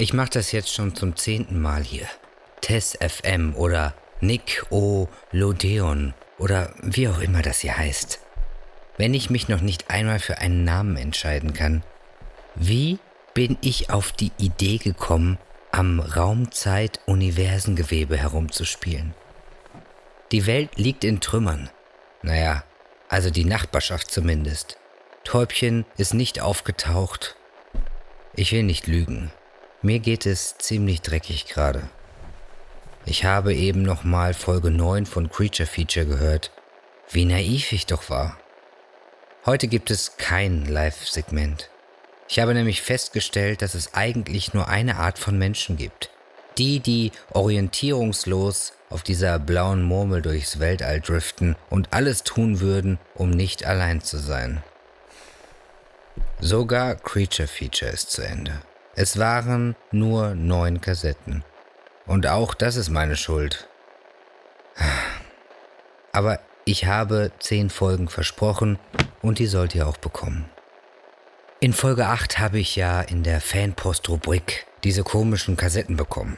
Ich mache das jetzt schon zum zehnten Mal hier. Tess FM oder Nick O. Lodeon oder wie auch immer das hier heißt. Wenn ich mich noch nicht einmal für einen Namen entscheiden kann, wie bin ich auf die Idee gekommen, am Raumzeit-Universengewebe herumzuspielen? Die Welt liegt in Trümmern. Naja, also die Nachbarschaft zumindest. Täubchen ist nicht aufgetaucht. Ich will nicht lügen. Mir geht es ziemlich dreckig gerade. Ich habe eben noch mal Folge 9 von Creature Feature gehört. Wie naiv ich doch war. Heute gibt es kein Live-Segment. Ich habe nämlich festgestellt, dass es eigentlich nur eine Art von Menschen gibt. Die, die orientierungslos auf dieser blauen Murmel durchs Weltall driften und alles tun würden, um nicht allein zu sein. Sogar Creature Feature ist zu Ende. Es waren nur neun Kassetten. Und auch das ist meine Schuld. Aber ich habe zehn Folgen versprochen und die sollt ihr auch bekommen. In Folge 8 habe ich ja in der Fanpost-Rubrik diese komischen Kassetten bekommen.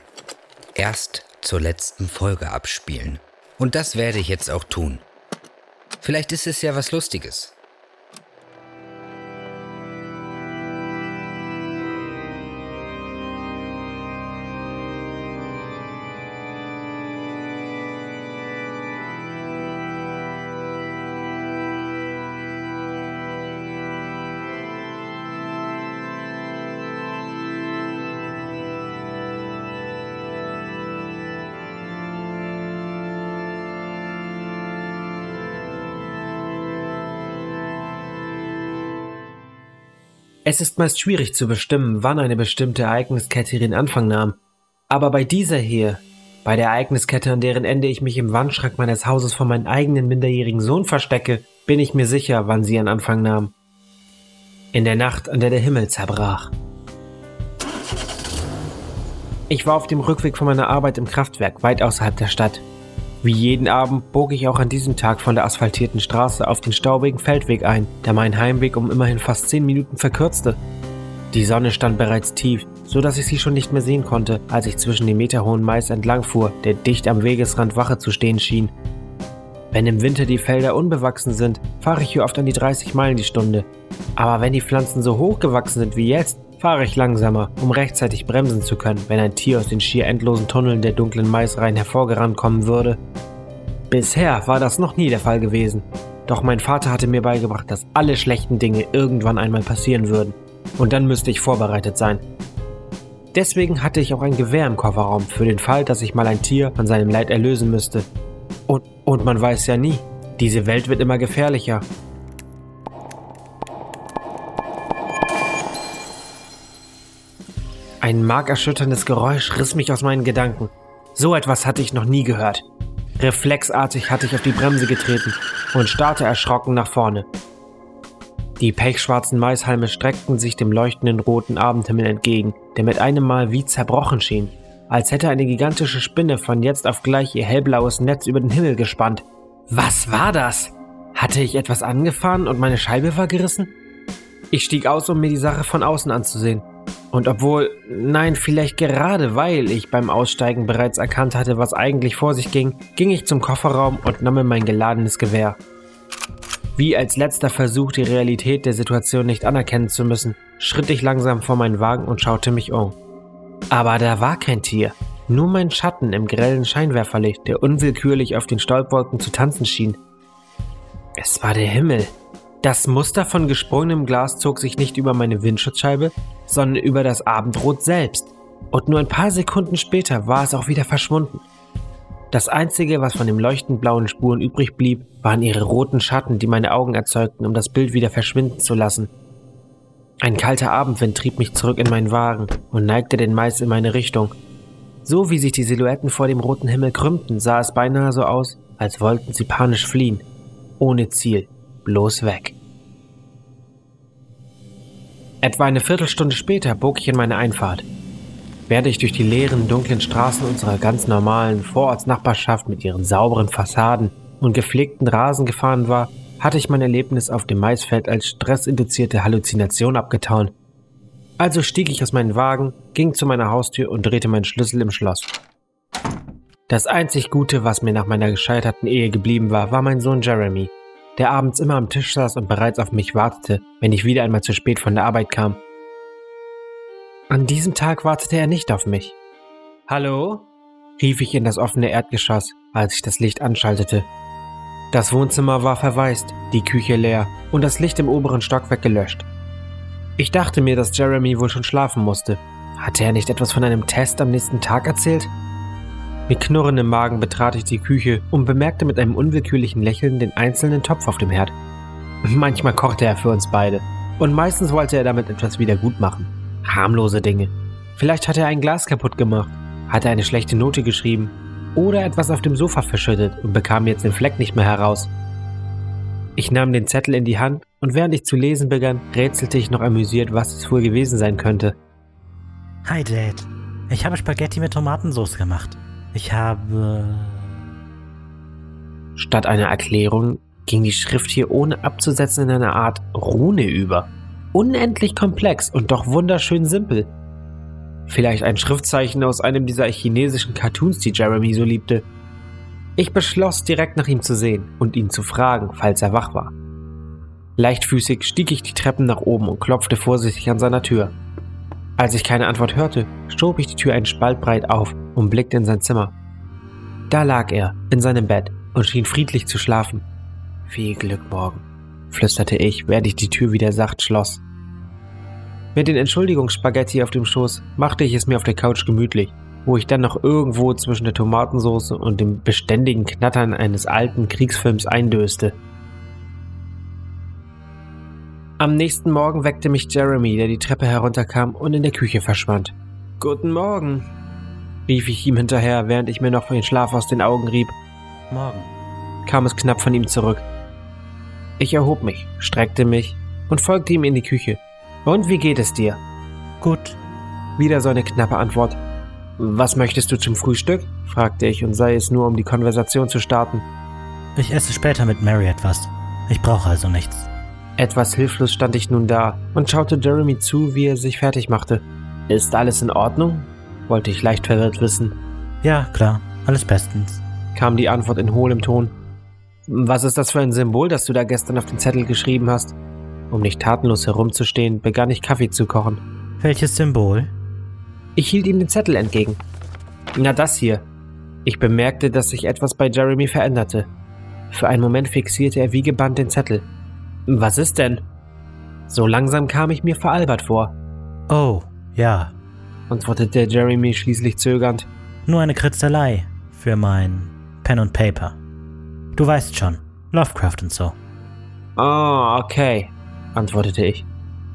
Erst zur letzten Folge abspielen. Und das werde ich jetzt auch tun. Vielleicht ist es ja was Lustiges. Es ist meist schwierig zu bestimmen, wann eine bestimmte Ereigniskette ihren Anfang nahm. Aber bei dieser hier, bei der Ereigniskette, an deren Ende ich mich im Wandschrank meines Hauses vor meinen eigenen minderjährigen Sohn verstecke, bin ich mir sicher, wann sie ihren Anfang nahm. In der Nacht, an der der Himmel zerbrach. Ich war auf dem Rückweg von meiner Arbeit im Kraftwerk, weit außerhalb der Stadt. Wie jeden Abend bog ich auch an diesem Tag von der asphaltierten Straße auf den staubigen Feldweg ein, der meinen Heimweg um immerhin fast zehn Minuten verkürzte. Die Sonne stand bereits tief, so dass ich sie schon nicht mehr sehen konnte, als ich zwischen dem meterhohen Mais entlangfuhr, der dicht am Wegesrand Wache zu stehen schien. Wenn im Winter die Felder unbewachsen sind, fahre ich hier oft an die 30 Meilen die Stunde. Aber wenn die Pflanzen so hoch gewachsen sind wie jetzt, fahre ich langsamer, um rechtzeitig bremsen zu können, wenn ein Tier aus den schier endlosen Tunneln der dunklen Maisreihen hervorgerannt kommen würde. Bisher war das noch nie der Fall gewesen. Doch mein Vater hatte mir beigebracht, dass alle schlechten Dinge irgendwann einmal passieren würden. Und dann müsste ich vorbereitet sein. Deswegen hatte ich auch ein Gewehr im Kofferraum für den Fall, dass ich mal ein Tier von seinem Leid erlösen müsste. Und, und man weiß ja nie. Diese Welt wird immer gefährlicher Ein markerschütterndes Geräusch riss mich aus meinen Gedanken. So etwas hatte ich noch nie gehört. Reflexartig hatte ich auf die Bremse getreten und starrte erschrocken nach vorne. Die pechschwarzen Maishalme streckten sich dem leuchtenden roten Abendhimmel entgegen, der mit einem Mal wie zerbrochen schien, als hätte eine gigantische Spinne von jetzt auf gleich ihr hellblaues Netz über den Himmel gespannt. Was war das? Hatte ich etwas angefahren und meine Scheibe war gerissen? Ich stieg aus, um mir die Sache von außen anzusehen. Und obwohl, nein, vielleicht gerade weil ich beim Aussteigen bereits erkannt hatte, was eigentlich vor sich ging, ging ich zum Kofferraum und nahm mir mein geladenes Gewehr. Wie als letzter Versuch, die Realität der Situation nicht anerkennen zu müssen, schritt ich langsam vor meinen Wagen und schaute mich um. Aber da war kein Tier, nur mein Schatten im grellen Scheinwerferlicht, der unwillkürlich auf den Staubwolken zu tanzen schien. Es war der Himmel. Das Muster von gesprungenem Glas zog sich nicht über meine Windschutzscheibe, sondern über das Abendrot selbst. Und nur ein paar Sekunden später war es auch wieder verschwunden. Das Einzige, was von den leuchtend blauen Spuren übrig blieb, waren ihre roten Schatten, die meine Augen erzeugten, um das Bild wieder verschwinden zu lassen. Ein kalter Abendwind trieb mich zurück in meinen Wagen und neigte den Mais in meine Richtung. So wie sich die Silhouetten vor dem roten Himmel krümmten, sah es beinahe so aus, als wollten sie panisch fliehen. Ohne Ziel bloß weg. Etwa eine Viertelstunde später bog ich in meine Einfahrt. Während ich durch die leeren, dunklen Straßen unserer ganz normalen Vorortsnachbarschaft mit ihren sauberen Fassaden und gepflegten Rasen gefahren war, hatte ich mein Erlebnis auf dem Maisfeld als stressinduzierte Halluzination abgetan. Also stieg ich aus meinem Wagen, ging zu meiner Haustür und drehte meinen Schlüssel im Schloss. Das einzig Gute, was mir nach meiner gescheiterten Ehe geblieben war, war mein Sohn Jeremy, der abends immer am Tisch saß und bereits auf mich wartete, wenn ich wieder einmal zu spät von der Arbeit kam. An diesem Tag wartete er nicht auf mich. Hallo? rief ich in das offene Erdgeschoss, als ich das Licht anschaltete. Das Wohnzimmer war verwaist, die Küche leer und das Licht im oberen Stockwerk gelöscht. Ich dachte mir, dass Jeremy wohl schon schlafen musste. Hatte er nicht etwas von einem Test am nächsten Tag erzählt? Mit knurrendem Magen betrat ich die Küche und bemerkte mit einem unwillkürlichen Lächeln den einzelnen Topf auf dem Herd. Manchmal kochte er für uns beide und meistens wollte er damit etwas wieder gut machen. Harmlose Dinge. Vielleicht hat er ein Glas kaputt gemacht, hatte eine schlechte Note geschrieben oder etwas auf dem Sofa verschüttet und bekam jetzt den Fleck nicht mehr heraus. Ich nahm den Zettel in die Hand und während ich zu lesen begann, rätselte ich noch amüsiert, was es wohl gewesen sein könnte. Hi Dad, ich habe Spaghetti mit Tomatensauce gemacht. Ich habe... Statt einer Erklärung ging die Schrift hier ohne abzusetzen in eine Art Rune über. Unendlich komplex und doch wunderschön simpel. Vielleicht ein Schriftzeichen aus einem dieser chinesischen Cartoons, die Jeremy so liebte. Ich beschloss, direkt nach ihm zu sehen und ihn zu fragen, falls er wach war. Leichtfüßig stieg ich die Treppen nach oben und klopfte vorsichtig an seiner Tür. Als ich keine Antwort hörte, schob ich die Tür einen Spalt breit auf und blickte in sein Zimmer. Da lag er, in seinem Bett, und schien friedlich zu schlafen. Viel Glück morgen, flüsterte ich, während ich die Tür wieder sacht schloss. Mit den Entschuldigungsspaghetti auf dem Schoß machte ich es mir auf der Couch gemütlich, wo ich dann noch irgendwo zwischen der Tomatensauce und dem beständigen Knattern eines alten Kriegsfilms eindöste. Am nächsten Morgen weckte mich Jeremy, der die Treppe herunterkam und in der Küche verschwand. Guten Morgen, rief ich ihm hinterher, während ich mir noch den Schlaf aus den Augen rieb. Morgen. kam es knapp von ihm zurück. Ich erhob mich, streckte mich und folgte ihm in die Küche. Und wie geht es dir? Gut. Wieder so eine knappe Antwort. Was möchtest du zum Frühstück? fragte ich und sei es nur, um die Konversation zu starten. Ich esse später mit Mary etwas. Ich brauche also nichts. Etwas hilflos stand ich nun da und schaute Jeremy zu, wie er sich fertig machte. Ist alles in Ordnung? wollte ich leicht verwirrt wissen. Ja, klar. Alles bestens. kam die Antwort in hohlem Ton. Was ist das für ein Symbol, das du da gestern auf den Zettel geschrieben hast? Um nicht tatenlos herumzustehen, begann ich Kaffee zu kochen. Welches Symbol? Ich hielt ihm den Zettel entgegen. Na das hier. Ich bemerkte, dass sich etwas bei Jeremy veränderte. Für einen Moment fixierte er wie gebannt den Zettel. Was ist denn? So langsam kam ich mir veralbert vor, Oh, ja. antwortete Jeremy schließlich zögernd. Nur eine Kritzelei für mein Pen und Paper. Du weißt schon, Lovecraft und so. Ah, okay, antwortete ich.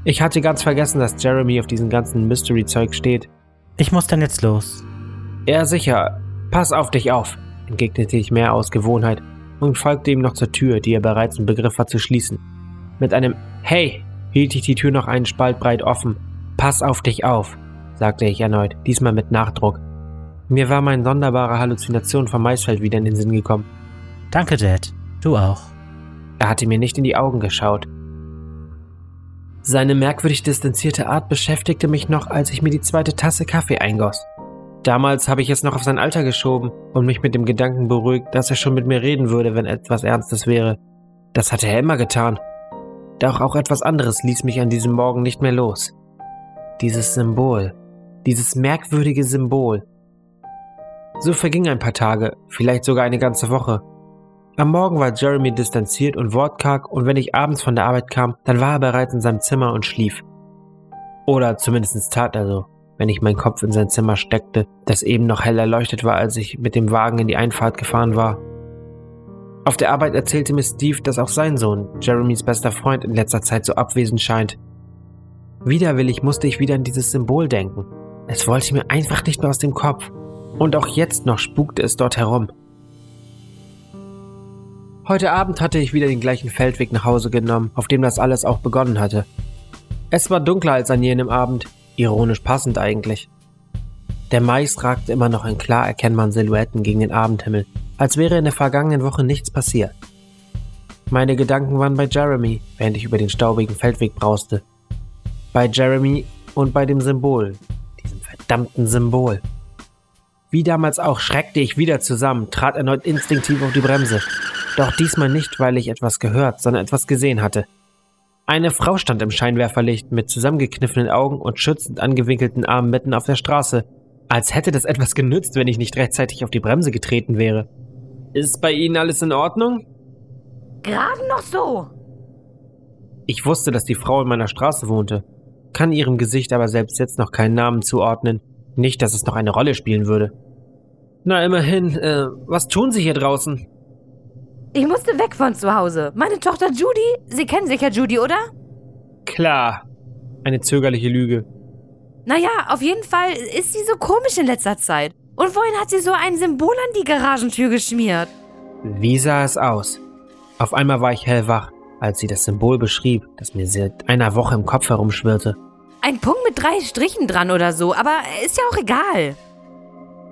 Ich hatte ganz vergessen, dass Jeremy auf diesem ganzen Mystery-Zeug steht. Ich muss dann jetzt los. Ja, sicher. Pass auf dich auf, entgegnete ich mehr aus Gewohnheit und folgte ihm noch zur Tür, die er bereits im Begriff war zu schließen. Mit einem Hey hielt ich die Tür noch einen Spalt breit offen. Pass auf dich auf, sagte ich erneut, diesmal mit Nachdruck. Mir war meine sonderbare Halluzination vom Maisfeld wieder in den Sinn gekommen. Danke, Dad. Du auch. Er hatte mir nicht in die Augen geschaut. Seine merkwürdig distanzierte Art beschäftigte mich noch, als ich mir die zweite Tasse Kaffee eingoss. Damals habe ich es noch auf sein Alter geschoben und mich mit dem Gedanken beruhigt, dass er schon mit mir reden würde, wenn etwas Ernstes wäre. Das hatte er immer getan. Doch auch etwas anderes ließ mich an diesem Morgen nicht mehr los. Dieses Symbol. Dieses merkwürdige Symbol. So vergingen ein paar Tage, vielleicht sogar eine ganze Woche. Am Morgen war Jeremy distanziert und wortkarg und wenn ich abends von der Arbeit kam, dann war er bereits in seinem Zimmer und schlief. Oder zumindest tat er so, wenn ich meinen Kopf in sein Zimmer steckte, das eben noch hell erleuchtet war, als ich mit dem Wagen in die Einfahrt gefahren war. Auf der Arbeit erzählte mir Steve, dass auch sein Sohn, Jeremys bester Freund, in letzter Zeit so abwesend scheint. Widerwillig musste ich wieder an dieses Symbol denken. Es wollte mir einfach nicht mehr aus dem Kopf. Und auch jetzt noch spukte es dort herum. Heute Abend hatte ich wieder den gleichen Feldweg nach Hause genommen, auf dem das alles auch begonnen hatte. Es war dunkler als an jenem Abend, ironisch passend eigentlich. Der Mais ragte immer noch in klar erkennbaren Silhouetten gegen den Abendhimmel, als wäre in der vergangenen Woche nichts passiert. Meine Gedanken waren bei Jeremy, während ich über den staubigen Feldweg brauste. Bei Jeremy Und bei dem Symbol, diesem verdammten Symbol. Wie damals auch schreckte ich wieder zusammen, trat erneut instinktiv auf die Bremse. Doch diesmal nicht, weil ich etwas gehört, sondern etwas gesehen hatte. Eine Frau stand im Scheinwerferlicht mit zusammengekniffenen Augen und schützend angewinkelten Armen mitten auf der Straße, als hätte das etwas genützt, wenn ich nicht rechtzeitig auf die Bremse getreten wäre. Ist bei Ihnen alles in Ordnung? Gerade noch so. Ich wusste, dass die Frau in meiner Straße wohnte, kann ihrem Gesicht aber selbst jetzt noch keinen Namen zuordnen. Nicht, dass es noch eine Rolle spielen würde. Na, immerhin, äh, was tun Sie hier draußen? Ich musste weg von zu Hause. Meine Tochter Judy, Sie kennen sicher Judy, oder? Klar. Eine zögerliche Lüge. Naja, auf jeden Fall ist sie so komisch in letzter Zeit. Und vorhin hat sie so ein Symbol an die Garagentür geschmiert. Wie sah es aus? Auf einmal war ich hellwach, als sie das Symbol beschrieb, das mir seit einer Woche im Kopf herumschwirrte. Ein Punkt mit drei Strichen dran oder so, aber ist ja auch egal.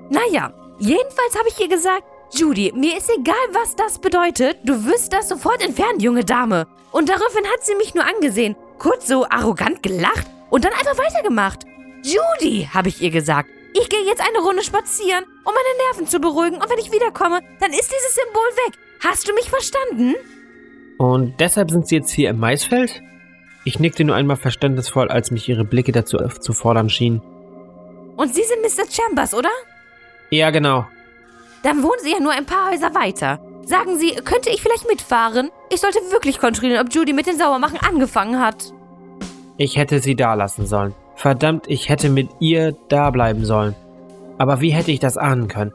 Naja, jedenfalls habe ich ihr gesagt, Judy, mir ist egal, was das bedeutet. Du wirst das sofort entfernen, junge Dame. Und daraufhin hat sie mich nur angesehen, kurz so arrogant gelacht und dann einfach weitergemacht. Judy, habe ich ihr gesagt, ich gehe jetzt eine Runde spazieren, um meine Nerven zu beruhigen. Und wenn ich wiederkomme, dann ist dieses Symbol weg. Hast du mich verstanden? Und deshalb sind Sie jetzt hier im Maisfeld? Ich nickte nur einmal verständnisvoll, als mich Ihre Blicke dazu zu fordern schienen. Und Sie sind Mr. Chambers, oder? Ja, genau. Dann wohnen Sie ja nur ein paar Häuser weiter. Sagen Sie, könnte ich vielleicht mitfahren? Ich sollte wirklich kontrollieren, ob Judy mit den Sauermachen angefangen hat. Ich hätte sie da lassen sollen. Verdammt, ich hätte mit ihr da bleiben sollen. Aber wie hätte ich das ahnen können?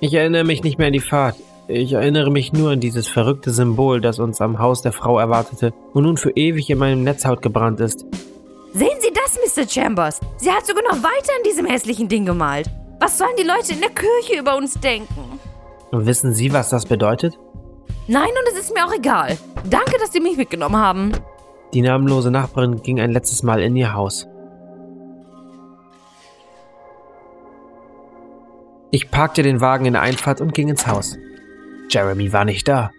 Ich erinnere mich nicht mehr an die Fahrt. Ich erinnere mich nur an dieses verrückte Symbol, das uns am Haus der Frau erwartete und nun für ewig in meinem Netzhaut gebrannt ist. Sehen Sie das, Mr. Chambers? Sie hat sogar noch weiter an diesem hässlichen Ding gemalt. Was sollen die Leute in der Kirche über uns denken? Und wissen Sie, was das bedeutet? Nein, und es ist mir auch egal. Danke, dass Sie mich mitgenommen haben. Die namenlose Nachbarin ging ein letztes Mal in ihr Haus. Ich parkte den Wagen in der Einfahrt und ging ins Haus. Jeremy war nicht da.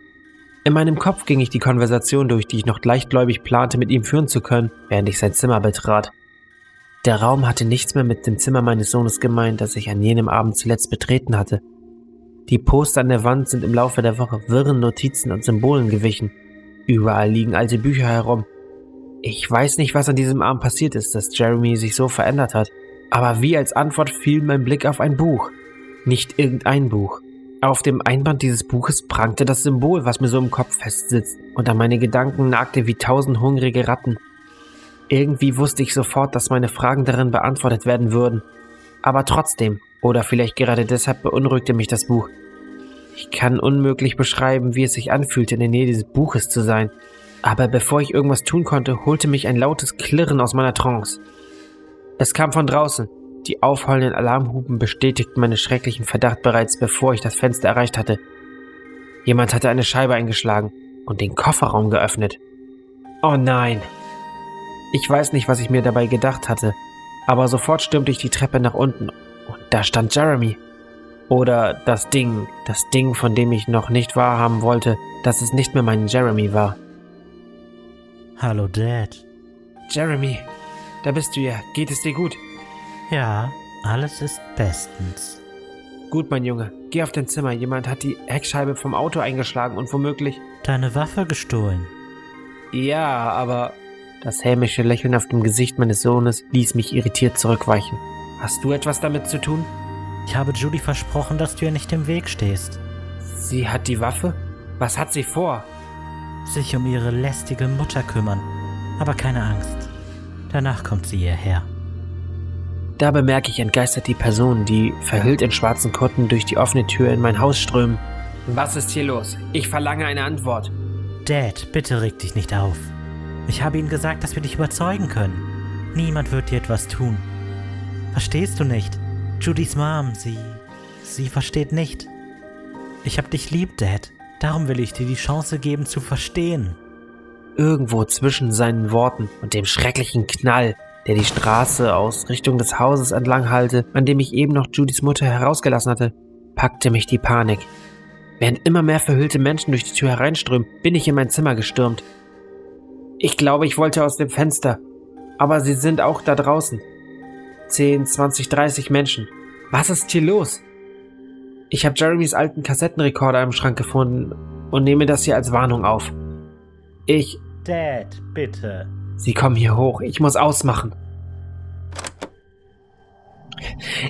In meinem Kopf ging ich die Konversation durch, die ich noch leichtgläubig plante, mit ihm führen zu können, während ich sein Zimmer betrat. Der Raum hatte nichts mehr mit dem Zimmer meines Sohnes gemeint, das ich an jenem Abend zuletzt betreten hatte. Die Poster an der Wand sind im Laufe der Woche wirren Notizen und Symbolen gewichen. Überall liegen alte Bücher herum. Ich weiß nicht, was an diesem Abend passiert ist, dass Jeremy sich so verändert hat. Aber wie als Antwort fiel mein Blick auf ein Buch. Nicht irgendein Buch. Auf dem Einband dieses Buches prangte das Symbol, was mir so im Kopf festsitzt und an meine Gedanken nagte wie tausend hungrige Ratten. Irgendwie wusste ich sofort, dass meine Fragen darin beantwortet werden würden. Aber trotzdem, oder vielleicht gerade deshalb beunruhigte mich das Buch. Ich kann unmöglich beschreiben, wie es sich anfühlte, in der Nähe dieses Buches zu sein. Aber bevor ich irgendwas tun konnte, holte mich ein lautes Klirren aus meiner Trance. Es kam von draußen. Die aufheulenden Alarmhupen bestätigten meinen schrecklichen Verdacht bereits, bevor ich das Fenster erreicht hatte. Jemand hatte eine Scheibe eingeschlagen und den Kofferraum geöffnet. Oh nein! Ich weiß nicht, was ich mir dabei gedacht hatte, aber sofort stürmte ich die Treppe nach unten und da stand Jeremy. Oder das Ding, das Ding, von dem ich noch nicht wahrhaben wollte, dass es nicht mehr mein Jeremy war. Hallo, Dad. Jeremy, da bist du ja. Geht es dir gut? Ja, alles ist bestens. Gut, mein Junge. Geh auf dein Zimmer. Jemand hat die Heckscheibe vom Auto eingeschlagen und womöglich. Deine Waffe gestohlen. Ja, aber das hämische Lächeln auf dem Gesicht meines Sohnes ließ mich irritiert zurückweichen. Hast du etwas damit zu tun? Ich habe Judy versprochen, dass du ihr nicht im Weg stehst. Sie hat die Waffe? Was hat sie vor? Sich um ihre lästige Mutter kümmern. Aber keine Angst. Danach kommt sie hierher. Da bemerke ich entgeistert die Personen, die verhüllt in schwarzen Kutten durch die offene Tür in mein Haus strömen. Was ist hier los? Ich verlange eine Antwort. Dad, bitte reg dich nicht auf. Ich habe ihnen gesagt, dass wir dich überzeugen können. Niemand wird dir etwas tun. Verstehst du nicht? Judys Mom, sie. sie versteht nicht. Ich hab dich lieb, Dad. Darum will ich dir die Chance geben zu verstehen. Irgendwo zwischen seinen Worten und dem schrecklichen Knall, der die Straße aus Richtung des Hauses entlang hallte, an dem ich eben noch Judys Mutter herausgelassen hatte, packte mich die Panik. Während immer mehr verhüllte Menschen durch die Tür hereinströmen, bin ich in mein Zimmer gestürmt. Ich glaube, ich wollte aus dem Fenster. Aber sie sind auch da draußen. 10, 20, 30 Menschen. Was ist hier los? Ich habe Jeremys alten Kassettenrekorder im Schrank gefunden und nehme das hier als Warnung auf. Ich. Dad, bitte. Sie kommen hier hoch. Ich muss ausmachen.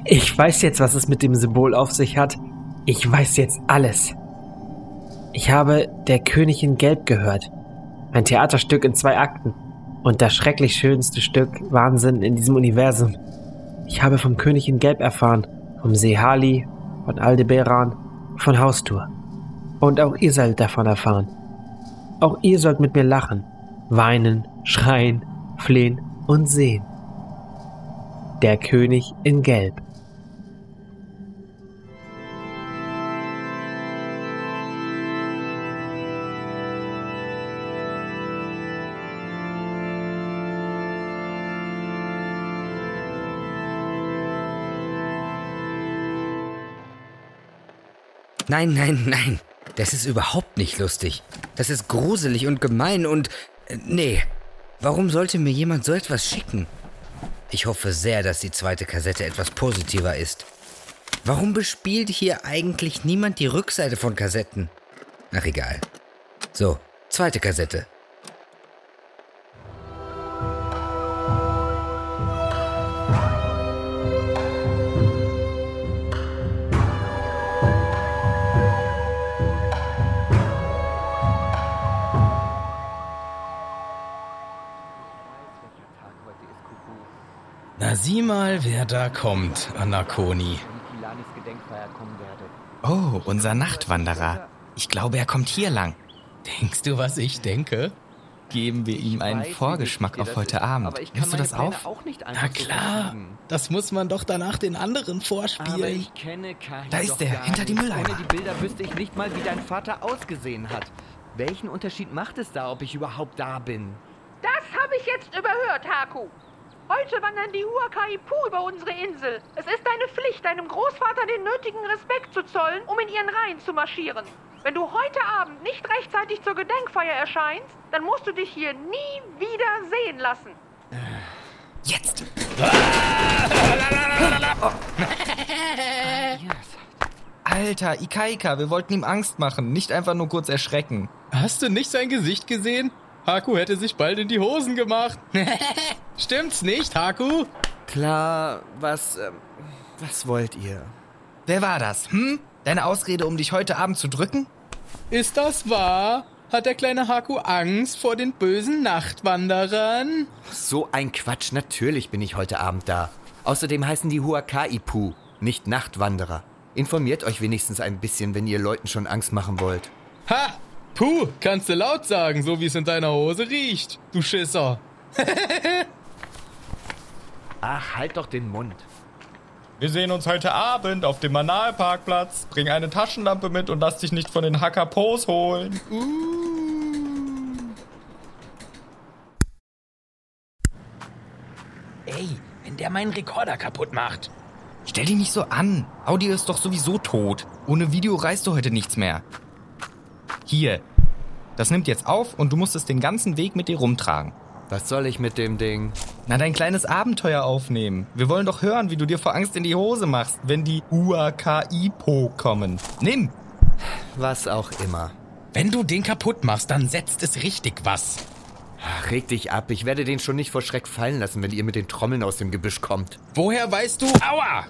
Ich weiß jetzt, was es mit dem Symbol auf sich hat. Ich weiß jetzt alles. Ich habe Der König in Gelb gehört. Ein Theaterstück in zwei Akten. Und das schrecklich schönste Stück Wahnsinn in diesem Universum. Ich habe vom König in Gelb erfahren. Vom See Hali, von Aldebaran, von Haustur. Und auch ihr sollt davon erfahren. Auch ihr sollt mit mir lachen, weinen, schreien, flehen und sehen. Der König in Gelb. Nein, nein, nein. Das ist überhaupt nicht lustig. Das ist gruselig und gemein und... Äh, nee. Warum sollte mir jemand so etwas schicken? Ich hoffe sehr, dass die zweite Kassette etwas positiver ist. Warum bespielt hier eigentlich niemand die Rückseite von Kassetten? Ach egal. So, zweite Kassette. Na sieh mal, wer da kommt, Anakoni. Oh, unser Nachtwanderer. Ich glaube, er kommt hier lang. Denkst du, was ich denke? Geben wir ihm einen Vorgeschmack auf heute Abend. Nimmst du das auf? Na klar, das muss man doch danach den anderen vorspielen. Da ist der, hinter die Mülleimer. Ohne die Bilder wüsste ich nicht mal, wie dein Vater ausgesehen hat. Welchen Unterschied macht es da, ob ich überhaupt da bin? Das habe ich jetzt überhört, Haku. Heute wandern die Huakaipu über unsere Insel. Es ist deine Pflicht, deinem Großvater den nötigen Respekt zu zollen, um in ihren Reihen zu marschieren. Wenn du heute Abend nicht rechtzeitig zur Gedenkfeier erscheinst, dann musst du dich hier nie wieder sehen lassen. Jetzt! Alter, Ikaika, wir wollten ihm Angst machen, nicht einfach nur kurz erschrecken. Hast du nicht sein Gesicht gesehen? Haku hätte sich bald in die Hosen gemacht. Stimmt's nicht, Haku? Klar, was, ähm, was wollt ihr? Wer war das, hm? Deine Ausrede, um dich heute Abend zu drücken? Ist das wahr? Hat der kleine Haku Angst vor den bösen Nachtwanderern? So ein Quatsch, natürlich bin ich heute Abend da. Außerdem heißen die Huakaipu, nicht Nachtwanderer. Informiert euch wenigstens ein bisschen, wenn ihr Leuten schon Angst machen wollt. Ha! Puh, kannst du laut sagen, so wie es in deiner Hose riecht, du Schisser. Ach, halt doch den Mund. Wir sehen uns heute Abend auf dem Manalparkplatz. Bring eine Taschenlampe mit und lass dich nicht von den Hackapos holen. Ey, wenn der meinen Rekorder kaputt macht. Stell dich nicht so an. Audio ist doch sowieso tot. Ohne Video reißt du heute nichts mehr. Hier. Das nimmt jetzt auf und du musst es den ganzen Weg mit dir rumtragen. Was soll ich mit dem Ding? Na, dein kleines Abenteuer aufnehmen. Wir wollen doch hören, wie du dir vor Angst in die Hose machst, wenn die Huakaipo kommen. Nimm! Was auch immer. Wenn du den kaputt machst, dann setzt es richtig was. Ach, reg dich ab. Ich werde den schon nicht vor Schreck fallen lassen, wenn ihr mit den Trommeln aus dem Gebüsch kommt. Woher weißt du? Aua!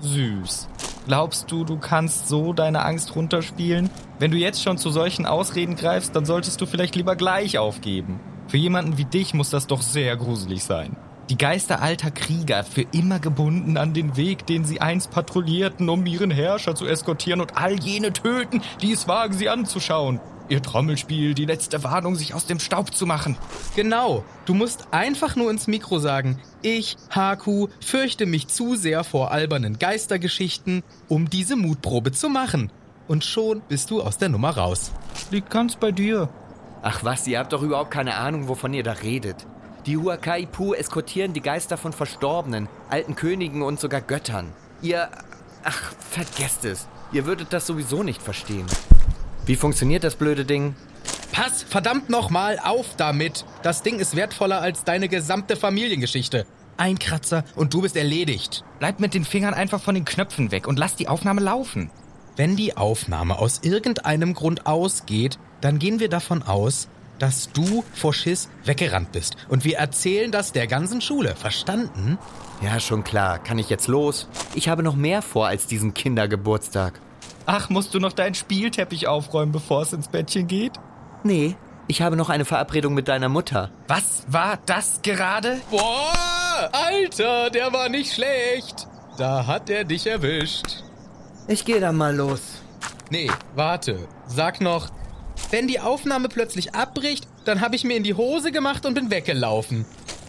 Süß. Glaubst du, du kannst so deine Angst runterspielen? Wenn du jetzt schon zu solchen Ausreden greifst, dann solltest du vielleicht lieber gleich aufgeben. Für jemanden wie dich muss das doch sehr gruselig sein. Die Geister alter Krieger, für immer gebunden an den Weg, den sie einst patrouillierten, um ihren Herrscher zu eskortieren und all jene töten, die es wagen, sie anzuschauen. Ihr Trommelspiel, die letzte Warnung, sich aus dem Staub zu machen. Genau, du musst einfach nur ins Mikro sagen, ich, Haku, fürchte mich zu sehr vor albernen Geistergeschichten, um diese Mutprobe zu machen. Und schon bist du aus der Nummer raus. Liegt ganz bei dir. Ach was, ihr habt doch überhaupt keine Ahnung, wovon ihr da redet. Die Huakaipu eskortieren die Geister von Verstorbenen, alten Königen und sogar Göttern. Ihr... Ach, vergesst es. Ihr würdet das sowieso nicht verstehen. Wie funktioniert das blöde Ding? Pass verdammt nochmal auf damit. Das Ding ist wertvoller als deine gesamte Familiengeschichte. Ein Kratzer und du bist erledigt. Bleib mit den Fingern einfach von den Knöpfen weg und lass die Aufnahme laufen. Wenn die Aufnahme aus irgendeinem Grund ausgeht, dann gehen wir davon aus, dass du vor Schiss weggerannt bist. Und wir erzählen das der ganzen Schule. Verstanden? Ja, schon klar. Kann ich jetzt los? Ich habe noch mehr vor als diesen Kindergeburtstag. Ach, musst du noch deinen Spielteppich aufräumen, bevor es ins Bettchen geht? Nee, ich habe noch eine Verabredung mit deiner Mutter. Was war das gerade? Boah, Alter, der war nicht schlecht. Da hat er dich erwischt. Ich gehe dann mal los. Nee, warte. Sag noch, wenn die Aufnahme plötzlich abbricht, dann habe ich mir in die Hose gemacht und bin weggelaufen.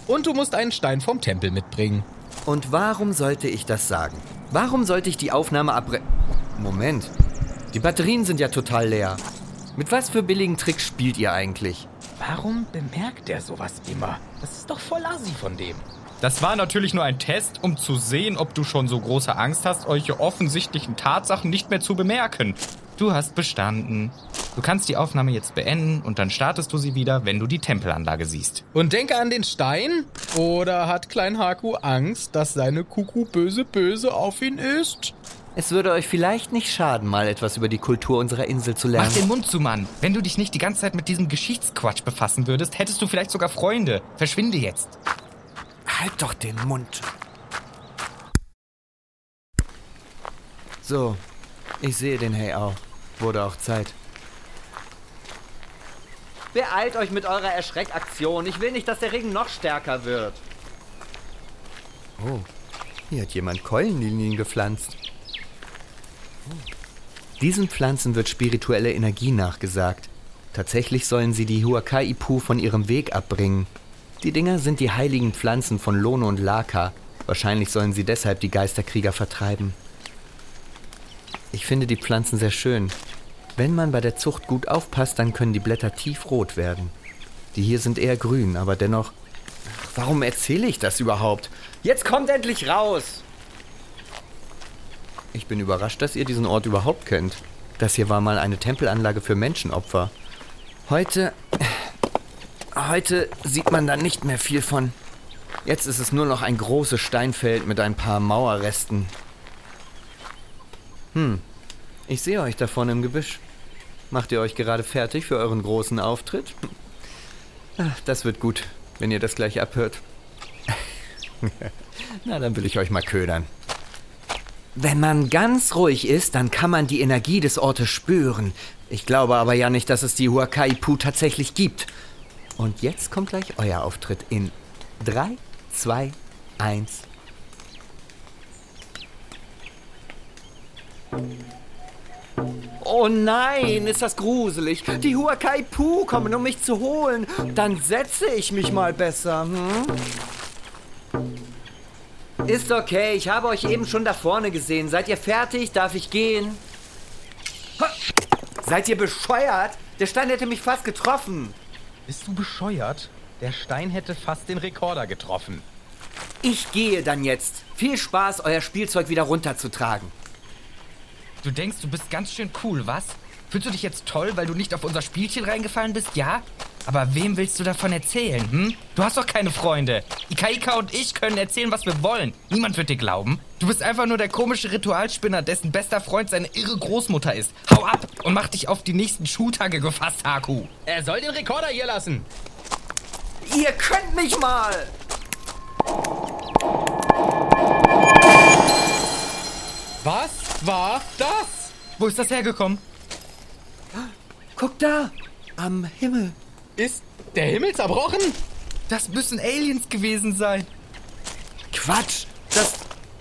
Und du musst einen Stein vom Tempel mitbringen. Und warum sollte ich das sagen? Warum sollte ich die Aufnahme abre... Moment. Die Batterien sind ja total leer. Mit was für billigen Tricks spielt ihr eigentlich? Warum bemerkt er sowas immer? Das ist doch voll assi von dem. Das war natürlich nur ein Test, um zu sehen, ob du schon so große Angst hast, solche offensichtlichen Tatsachen nicht mehr zu bemerken. Du hast bestanden. Du kannst die Aufnahme jetzt beenden und dann startest du sie wieder, wenn du die Tempelanlage siehst. Und denke an den Stein. Oder hat Klein Haku Angst, dass seine Kuku böse böse auf ihn ist? Es würde euch vielleicht nicht schaden, mal etwas über die Kultur unserer Insel zu lernen. Mach den Mund zu, Mann. Wenn du dich nicht die ganze Zeit mit diesem Geschichtsquatsch befassen würdest, hättest du vielleicht sogar Freunde. Verschwinde jetzt. Halt doch den Mund. So, ich sehe den Hey auch. Wurde auch Zeit. Beeilt euch mit eurer Erschreckaktion. Ich will nicht, dass der Regen noch stärker wird. Oh, hier hat jemand Keulenlinien gepflanzt. Diesen Pflanzen wird spirituelle Energie nachgesagt. Tatsächlich sollen sie die Huakai-Pu von ihrem Weg abbringen. Die Dinger sind die heiligen Pflanzen von Lono und Laka. Wahrscheinlich sollen sie deshalb die Geisterkrieger vertreiben. Ich finde die Pflanzen sehr schön. Wenn man bei der Zucht gut aufpasst, dann können die Blätter tiefrot werden. Die hier sind eher grün, aber dennoch. Ach, warum erzähle ich das überhaupt? Jetzt kommt endlich raus! Ich bin überrascht, dass ihr diesen Ort überhaupt kennt. Das hier war mal eine Tempelanlage für Menschenopfer. Heute. Heute sieht man da nicht mehr viel von. Jetzt ist es nur noch ein großes Steinfeld mit ein paar Mauerresten. Hm, ich sehe euch da vorne im Gebüsch. Macht ihr euch gerade fertig für euren großen Auftritt? Ach, das wird gut, wenn ihr das gleich abhört. Na, dann will ich euch mal ködern. Wenn man ganz ruhig ist, dann kann man die Energie des Ortes spüren. Ich glaube aber ja nicht, dass es die Huakai-Pu tatsächlich gibt. Und jetzt kommt gleich euer Auftritt in 3, 2, 1. Oh nein, ist das gruselig. Die Huakai-Pu kommen, um mich zu holen. Dann setze ich mich mal besser. Hm? Ist okay, ich habe euch eben schon da vorne gesehen. Seid ihr fertig? Darf ich gehen? Ha! Seid ihr bescheuert? Der Stein hätte mich fast getroffen. Bist du bescheuert? Der Stein hätte fast den Rekorder getroffen. Ich gehe dann jetzt. Viel Spaß, euer Spielzeug wieder runterzutragen. Du denkst, du bist ganz schön cool, was? Fühlst du dich jetzt toll, weil du nicht auf unser Spielchen reingefallen bist, ja? Aber wem willst du davon erzählen, hm? Du hast doch keine Freunde. Ikaika und ich können erzählen, was wir wollen. Niemand wird dir glauben. Du bist einfach nur der komische Ritualspinner, dessen bester Freund seine irre Großmutter ist. Hau ab und mach dich auf die nächsten Schultage gefasst, Haku. Er soll den Rekorder hier lassen. Ihr könnt mich mal! Was war das? Wo ist das hergekommen? Guck da! Am Himmel. Ist der Himmel zerbrochen? Das müssen Aliens gewesen sein. Quatsch! Das.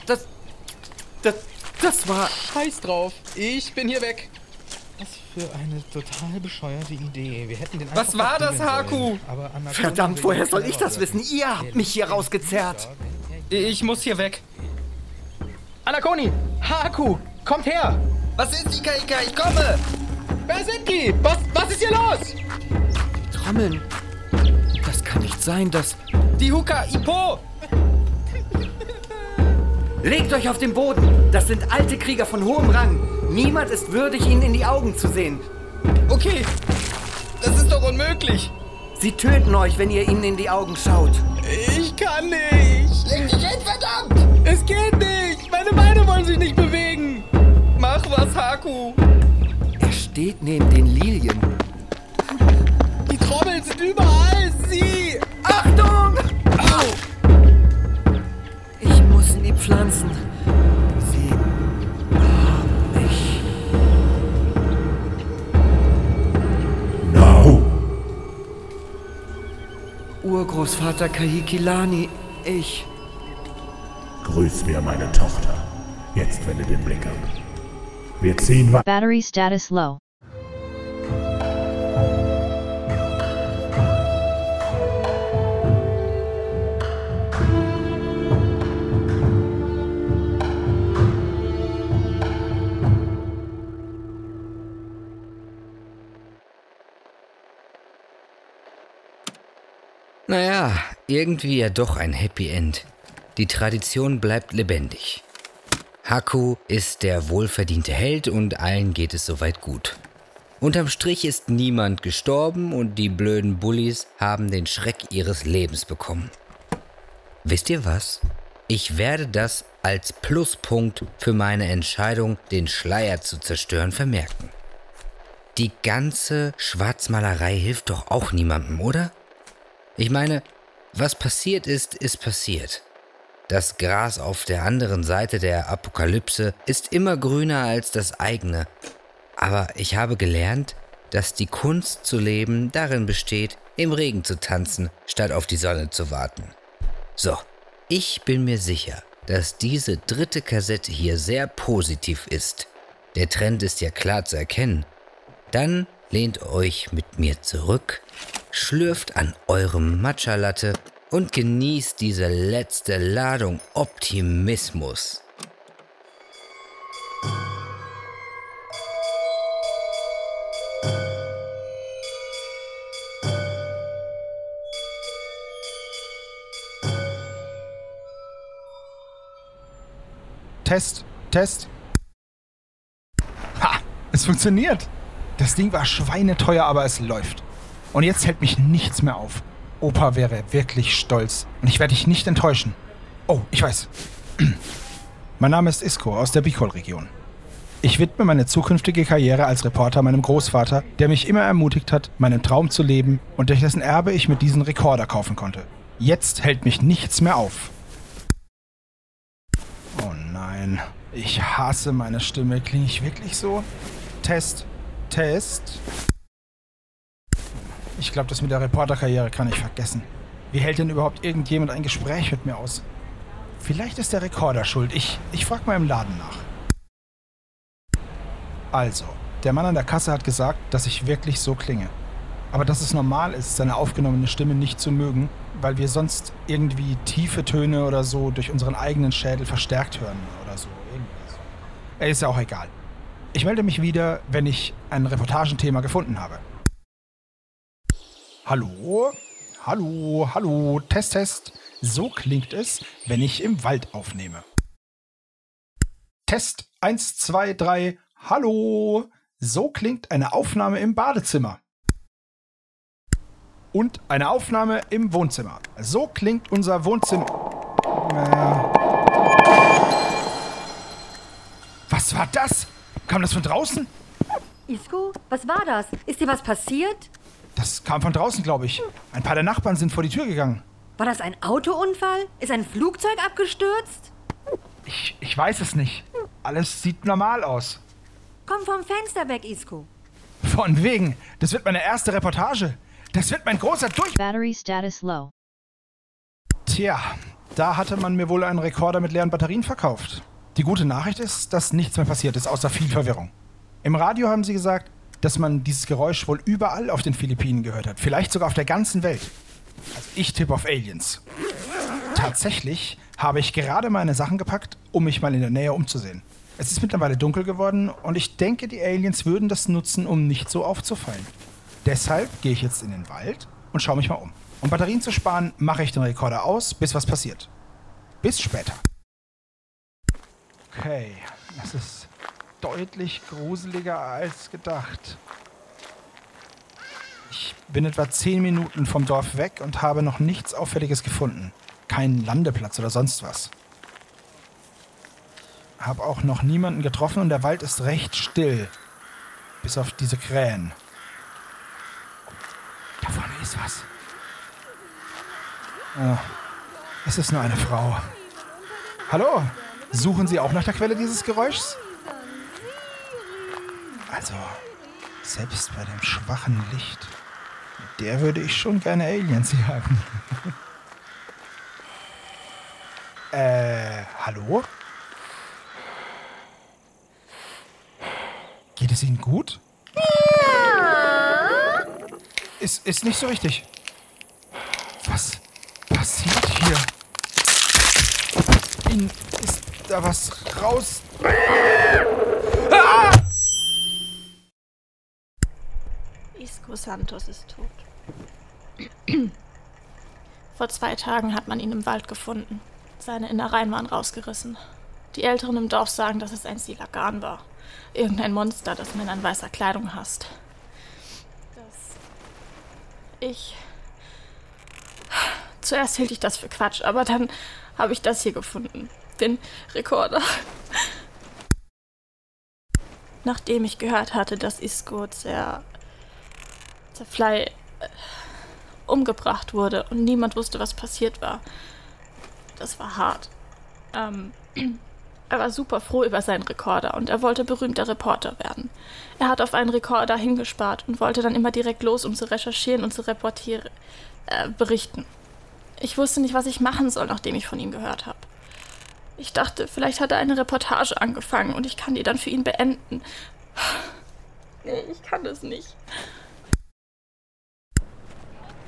Das. Das. Das war. Scheiß drauf. Ich bin hier weg. Was für eine total bescheuerte Idee. Wir hätten den Was war das, Haku? Verdammt, woher soll ich das wissen? Ihr habt mich hier rausgezerrt. Ich muss hier weg. Anakoni! Haku! Kommt her! Was ist Ikaika? Ich komme! Wer sind die? Was, was ist hier los? Trommeln. Das kann nicht sein, dass. Die Huka Ipo! Legt euch auf den Boden! Das sind alte Krieger von hohem Rang. Niemand ist würdig, ihnen in die Augen zu sehen. Okay. Das ist doch unmöglich. Sie töten euch, wenn ihr ihnen in die Augen schaut. Ich kann nicht. Leg dich hin, verdammt! Es geht nicht. Meine Beine wollen sich nicht bewegen. Haku. Er steht neben den Lilien. Die Trommeln sind überall. Sie. Achtung! Ich muss in die Pflanzen. Sie haben mich. No! Urgroßvater Kahikilani, ich. Grüß mir meine Tochter. Jetzt wende den Blick ab. Wir ziehen weiter. Battery status low. Naja, irgendwie ja doch ein Happy End. Die Tradition bleibt lebendig. Haku ist der wohlverdiente Held und allen geht es soweit gut. Unterm Strich ist niemand gestorben und die blöden Bullies haben den Schreck ihres Lebens bekommen. Wisst ihr was? Ich werde das als Pluspunkt für meine Entscheidung, den Schleier zu zerstören, vermerken. Die ganze Schwarzmalerei hilft doch auch niemandem, oder? Ich meine, was passiert ist, ist passiert. Das Gras auf der anderen Seite der Apokalypse ist immer grüner als das eigene. Aber ich habe gelernt, dass die Kunst zu leben darin besteht, im Regen zu tanzen, statt auf die Sonne zu warten. So, ich bin mir sicher, dass diese dritte Kassette hier sehr positiv ist. Der Trend ist ja klar zu erkennen. Dann lehnt euch mit mir zurück, schlürft an eurem Matcha-Latte und genießt diese letzte Ladung Optimismus. Test, Test. Ha, es funktioniert. Das Ding war schweineteuer, aber es läuft. Und jetzt hält mich nichts mehr auf. Opa wäre wirklich stolz. Und ich werde dich nicht enttäuschen. Oh, ich weiß. Mein Name ist Isko aus der Bicol-Region. Ich widme meine zukünftige Karriere als Reporter meinem Großvater, der mich immer ermutigt hat, meinen Traum zu leben und durch dessen Erbe ich mir diesen Rekorder kaufen konnte. Jetzt hält mich nichts mehr auf. Oh nein. Ich hasse meine Stimme. Klinge ich wirklich so? Test. Test. Ich glaube, das mit der Reporterkarriere kann ich vergessen. Wie hält denn überhaupt irgendjemand ein Gespräch mit mir aus? Vielleicht ist der Rekorder schuld. Ich, ich frag mal im Laden nach. Also, der Mann an der Kasse hat gesagt, dass ich wirklich so klinge. Aber dass es normal ist, seine aufgenommene Stimme nicht zu mögen, weil wir sonst irgendwie tiefe Töne oder so durch unseren eigenen Schädel verstärkt hören oder so. Irgendwie so. Ist ja auch egal. Ich melde mich wieder, wenn ich ein Reportagenthema gefunden habe. Hallo? Hallo, hallo, Test, Test. So klingt es, wenn ich im Wald aufnehme. Test 1, 2, 3. Hallo. So klingt eine Aufnahme im Badezimmer. Und eine Aufnahme im Wohnzimmer. So klingt unser Wohnzimmer. Was war das? Kam das von draußen? Isko, was war das? Ist dir was passiert? Das kam von draußen, glaube ich. Ein paar der Nachbarn sind vor die Tür gegangen. War das ein Autounfall? Ist ein Flugzeug abgestürzt? Ich, ich weiß es nicht. Alles sieht normal aus. Komm vom Fenster weg, Isko. Von wegen. Das wird meine erste Reportage. Das wird mein großer Durch... Battery status low. Tja, da hatte man mir wohl einen Rekorder mit leeren Batterien verkauft. Die gute Nachricht ist, dass nichts mehr passiert ist, außer viel Verwirrung. Im Radio haben sie gesagt, dass man dieses Geräusch wohl überall auf den Philippinen gehört hat. Vielleicht sogar auf der ganzen Welt. Also ich tippe auf Aliens. Tatsächlich habe ich gerade meine Sachen gepackt, um mich mal in der Nähe umzusehen. Es ist mittlerweile dunkel geworden und ich denke, die Aliens würden das nutzen, um nicht so aufzufallen. Deshalb gehe ich jetzt in den Wald und schaue mich mal um. Um Batterien zu sparen, mache ich den Rekorder aus, bis was passiert. Bis später. Okay, das ist deutlich gruseliger als gedacht. Ich bin etwa zehn Minuten vom Dorf weg und habe noch nichts Auffälliges gefunden. Keinen Landeplatz oder sonst was. Hab auch noch niemanden getroffen und der Wald ist recht still. Bis auf diese Krähen. Da vorne ist was. Ah, es ist nur eine Frau. Hallo? Suchen Sie auch nach der Quelle dieses Geräuschs? Also, selbst bei dem schwachen Licht, der würde ich schon gerne Aliens jagen. äh, hallo? Geht es Ihnen gut? Ist, ist nicht so richtig. Was passiert hier? Ihnen ist da was raus. Santos ist tot. Vor zwei Tagen hat man ihn im Wald gefunden. Seine Innereien waren rausgerissen. Die Älteren im Dorf sagen, dass es ein Silagan war. Irgendein Monster, das Männer in weißer Kleidung hasst. Das. Ich. Zuerst hielt ich das für Quatsch, aber dann habe ich das hier gefunden. Den Rekorder. Nachdem ich gehört hatte, dass Isco zer. Zerfly. Äh, umgebracht wurde und niemand wusste, was passiert war. Das war hart. Ähm. Er war super froh über seinen Rekorder und er wollte berühmter Reporter werden. Er hat auf einen Rekorder hingespart und wollte dann immer direkt los, um zu recherchieren und zu reportieren, äh, berichten. Ich wusste nicht, was ich machen soll, nachdem ich von ihm gehört habe. Ich dachte, vielleicht hat er eine Reportage angefangen und ich kann die dann für ihn beenden. Nee, ich kann das nicht.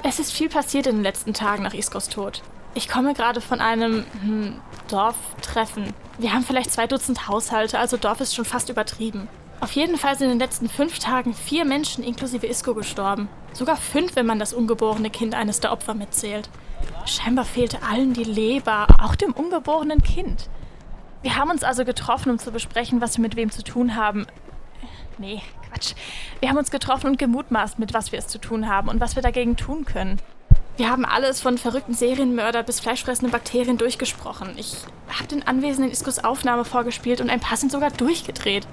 Es ist viel passiert in den letzten Tagen nach Iskos Tod. Ich komme gerade von einem hm, Dorftreffen. Wir haben vielleicht zwei Dutzend Haushalte, also Dorf ist schon fast übertrieben. Auf jeden Fall sind in den letzten fünf Tagen vier Menschen inklusive Isko gestorben. Sogar fünf, wenn man das ungeborene Kind eines der Opfer mitzählt. Scheinbar fehlte allen die Leber, auch dem ungeborenen Kind. Wir haben uns also getroffen, um zu besprechen, was wir mit wem zu tun haben. Nee, Quatsch. Wir haben uns getroffen und gemutmaßt, mit was wir es zu tun haben und was wir dagegen tun können. Wir haben alles von verrückten Serienmörder bis fleischfressenden Bakterien durchgesprochen. Ich habe den Anwesenden Iskos Aufnahme vorgespielt und ein paar sind sogar durchgedreht.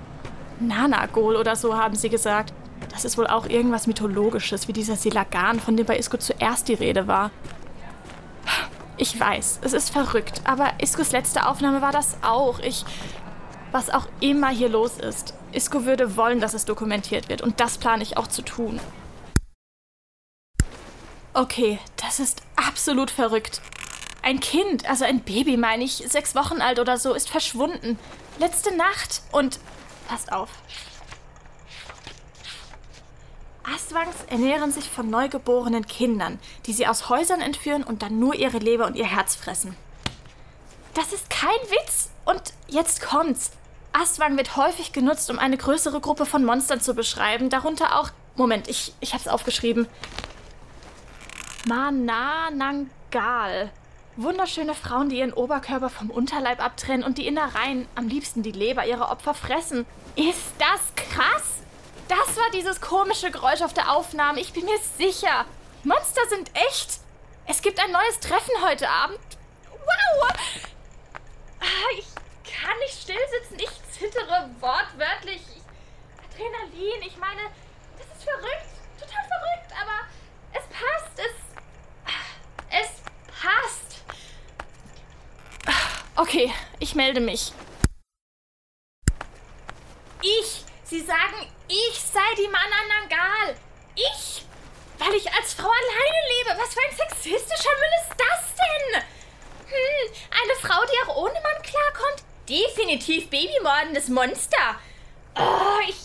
Nanagol oder so haben sie gesagt. Das ist wohl auch irgendwas Mythologisches, wie dieser Silagan, von dem bei Isko zuerst die Rede war. Ich weiß, es ist verrückt, aber Iskos letzte Aufnahme war das auch. Ich. Was auch immer hier los ist. Isko würde wollen, dass es dokumentiert wird, und das plane ich auch zu tun. Okay, das ist absolut verrückt. Ein Kind, also ein Baby meine ich, sechs Wochen alt oder so, ist verschwunden. Letzte Nacht. Und passt auf. Astwangs ernähren sich von neugeborenen Kindern, die sie aus Häusern entführen und dann nur ihre Leber und ihr Herz fressen. Das ist kein Witz. Und jetzt kommt's. Astwang wird häufig genutzt, um eine größere Gruppe von Monstern zu beschreiben, darunter auch. Moment, ich, ich hab's aufgeschrieben. Mananangal. Wunderschöne Frauen, die ihren Oberkörper vom Unterleib abtrennen und die Innereien, am liebsten die Leber ihrer Opfer fressen. Ist das krass? Das war dieses komische Geräusch auf der Aufnahme. Ich bin mir sicher. Monster sind echt. Es gibt ein neues Treffen heute Abend. Wow! Ah, ich kann nicht stillsitzen. Ich zittere wortwörtlich. Adrenalin. Ich meine, das ist verrückt. Total verrückt. Aber es passt. Es. Es passt. Okay, ich melde mich. Ich. Sie sagen, ich sei die Mananangal. Ich? Weil ich als Frau alleine lebe. Was für ein sexistischer Müll ist das denn? Hm, eine Frau, die auch ohne Mann klarkommt? Definitiv babymordendes Monster. Oh, ich.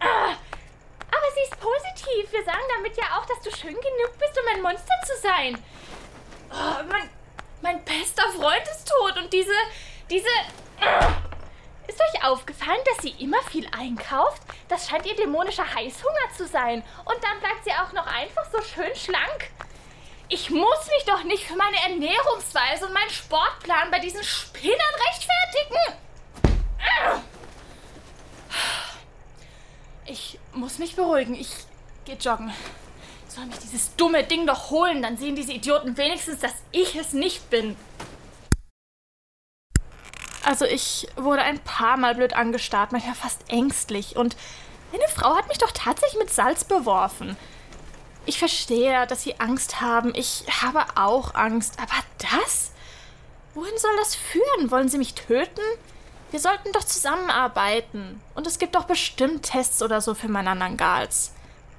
Ah. Aber sie ist positiv. Wir sagen damit ja auch, dass du schön genug bist, um ein Monster zu sein. Oh, mein, mein bester Freund ist tot und diese. diese. Ah. Ist euch aufgefallen, dass sie immer viel einkauft? Das scheint ihr dämonischer Heißhunger zu sein. Und dann bleibt sie auch noch einfach so schön schlank. Ich muss mich doch nicht für meine Ernährungsweise und meinen Sportplan bei diesen Spinnern rechtfertigen. Ich muss mich beruhigen. Ich Geht joggen. Soll mich dieses dumme Ding doch holen, dann sehen diese Idioten wenigstens, dass ich es nicht bin. Also ich wurde ein paar Mal blöd angestarrt, manchmal fast ängstlich. Und eine Frau hat mich doch tatsächlich mit Salz beworfen. Ich verstehe, dass sie Angst haben. Ich habe auch Angst. Aber das? Wohin soll das führen? Wollen sie mich töten? Wir sollten doch zusammenarbeiten. Und es gibt doch bestimmt Tests oder so für Mananangals.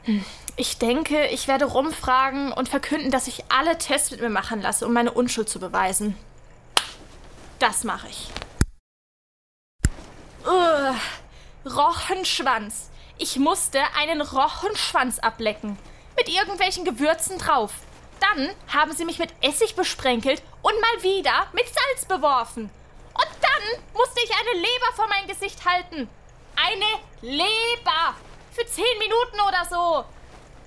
Hm. Ich denke, ich werde rumfragen und verkünden, dass ich alle Tests mit mir machen lasse, um meine Unschuld zu beweisen. Das mache ich. Ugh. Rochenschwanz. Ich musste einen Rochenschwanz ablecken. Mit irgendwelchen Gewürzen drauf. Dann haben sie mich mit Essig besprenkelt und mal wieder mit Salz beworfen. Und dann musste ich eine Leber vor mein Gesicht halten. Eine Leber. Für zehn Minuten oder so.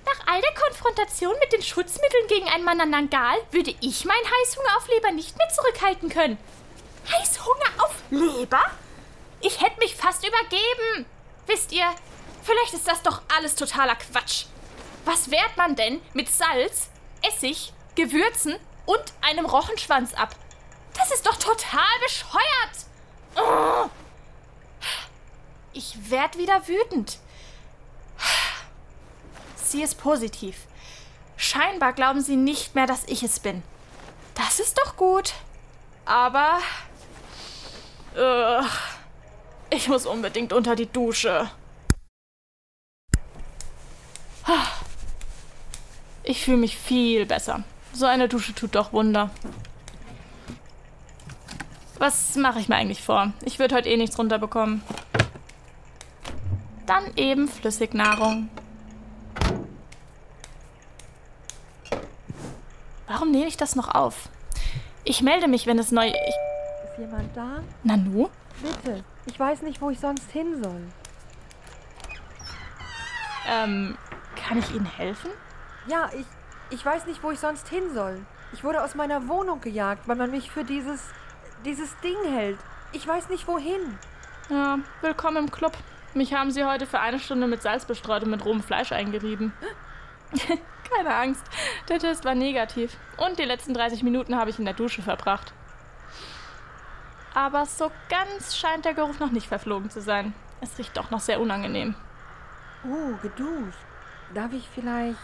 Nach all der Konfrontation mit den Schutzmitteln gegen ein Mananangal würde ich meinen Heißhunger auf Leber nicht mehr zurückhalten können. Heißhunger auf Leber? Ich hätte mich fast übergeben. Wisst ihr, vielleicht ist das doch alles totaler Quatsch. Was wehrt man denn mit Salz, Essig, Gewürzen und einem Rochenschwanz ab? Das ist doch total bescheuert. Ich werd wieder wütend. Sie ist positiv. Scheinbar glauben sie nicht mehr, dass ich es bin. Das ist doch gut. Aber... Uh, ich muss unbedingt unter die Dusche. Ich fühle mich viel besser. So eine Dusche tut doch Wunder. Was mache ich mir eigentlich vor? Ich würde heute eh nichts runterbekommen. Dann eben Flüssignahrung. Warum nehme ich das noch auf? Ich melde mich, wenn es neu... Ich Ist jemand da? Nanu? Bitte. Ich weiß nicht, wo ich sonst hin soll. Ähm, kann ich Ihnen helfen? Ja, ich, ich weiß nicht, wo ich sonst hin soll. Ich wurde aus meiner Wohnung gejagt, weil man mich für dieses, dieses Ding hält. Ich weiß nicht, wohin. Ja, willkommen im Club. Mich haben Sie heute für eine Stunde mit Salz bestreut und mit rohem Fleisch eingerieben. Keine Angst, der Test war negativ. Und die letzten 30 Minuten habe ich in der Dusche verbracht. Aber so ganz scheint der Geruch noch nicht verflogen zu sein. Es riecht doch noch sehr unangenehm. Uh, geduscht. Darf ich vielleicht.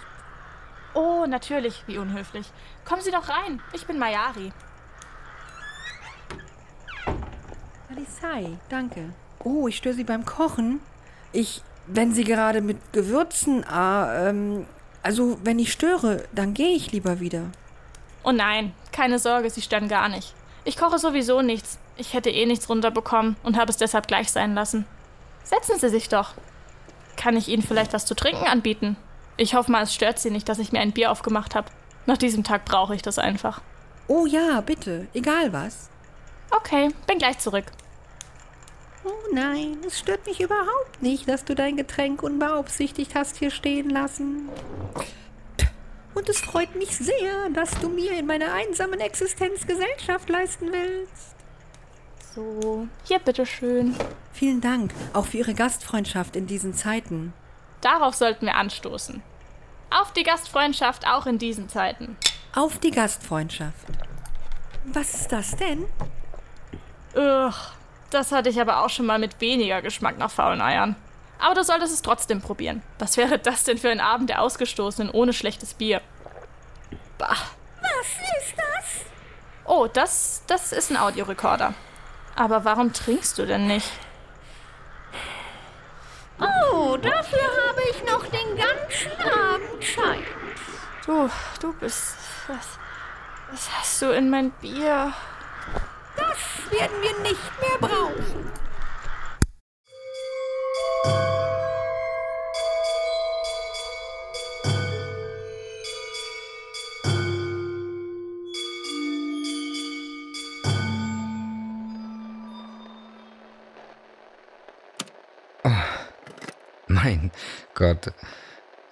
Oh, natürlich, wie unhöflich. Kommen Sie doch rein. Ich bin Mayari. Alisai, danke. Oh, ich störe Sie beim Kochen. Ich, wenn Sie gerade mit Gewürzen, ah, ähm, also wenn ich störe, dann gehe ich lieber wieder. Oh nein, keine Sorge, Sie stören gar nicht. Ich koche sowieso nichts. Ich hätte eh nichts runterbekommen und habe es deshalb gleich sein lassen. Setzen Sie sich doch. Kann ich Ihnen vielleicht was zu trinken anbieten? Ich hoffe mal, es stört Sie nicht, dass ich mir ein Bier aufgemacht habe. Nach diesem Tag brauche ich das einfach. Oh ja, bitte. Egal was. Okay, bin gleich zurück. Oh nein, es stört mich überhaupt nicht, dass du dein Getränk unbeaufsichtigt hast hier stehen lassen. Und es freut mich sehr, dass du mir in meiner einsamen Existenz Gesellschaft leisten willst. So, hier bitteschön. Vielen Dank, auch für Ihre Gastfreundschaft in diesen Zeiten. Darauf sollten wir anstoßen. Auf die Gastfreundschaft auch in diesen Zeiten. Auf die Gastfreundschaft. Was ist das denn? Ugh, das hatte ich aber auch schon mal mit weniger Geschmack nach faulen Eiern. Aber du solltest es trotzdem probieren. Was wäre das denn für ein Abend der Ausgestoßenen ohne schlechtes Bier? Bah. Was ist das? Oh, das, das ist ein Audiorekorder. Aber warum trinkst du denn nicht? Oh, dafür habe ich noch den ganzen Abend Zeit. Du, du bist. Was, was hast du in mein Bier? Das werden wir nicht mehr brauchen. Gott,